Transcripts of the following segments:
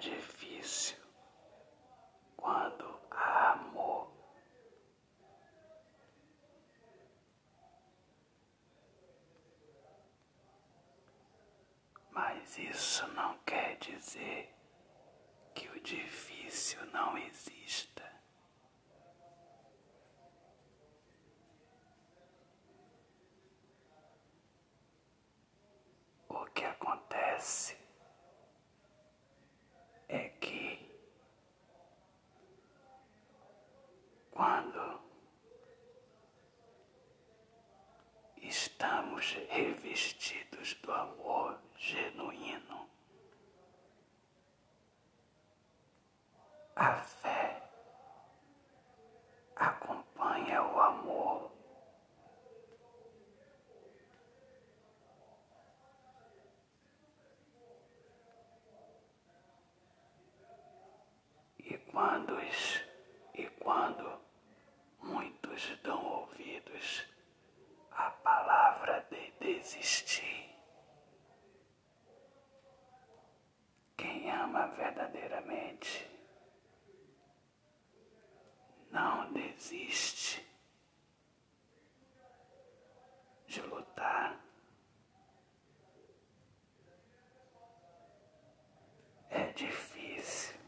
difícil quando há amor. Mas isso não quer dizer que o difícil não exista. O que acontece é que quando estamos revestidos do amor genuíno, a fé acompanha o amor. E quando, e ama verdadeiramente não desiste de lutar. É difícil.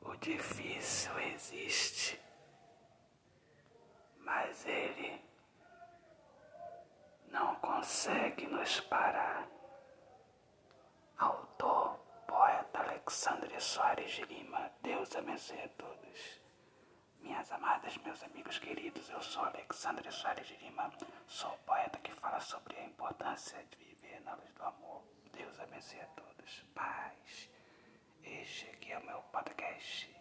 O difícil existe, mas ele consegue nos parar. Autor, poeta Alexandre Soares de Lima, Deus abençoe a todos. Minhas amadas, meus amigos queridos, eu sou Alexandre Soares de Lima, sou poeta que fala sobre a importância de viver na luz do amor. Deus abençoe a todos. Paz. Este aqui é o meu podcast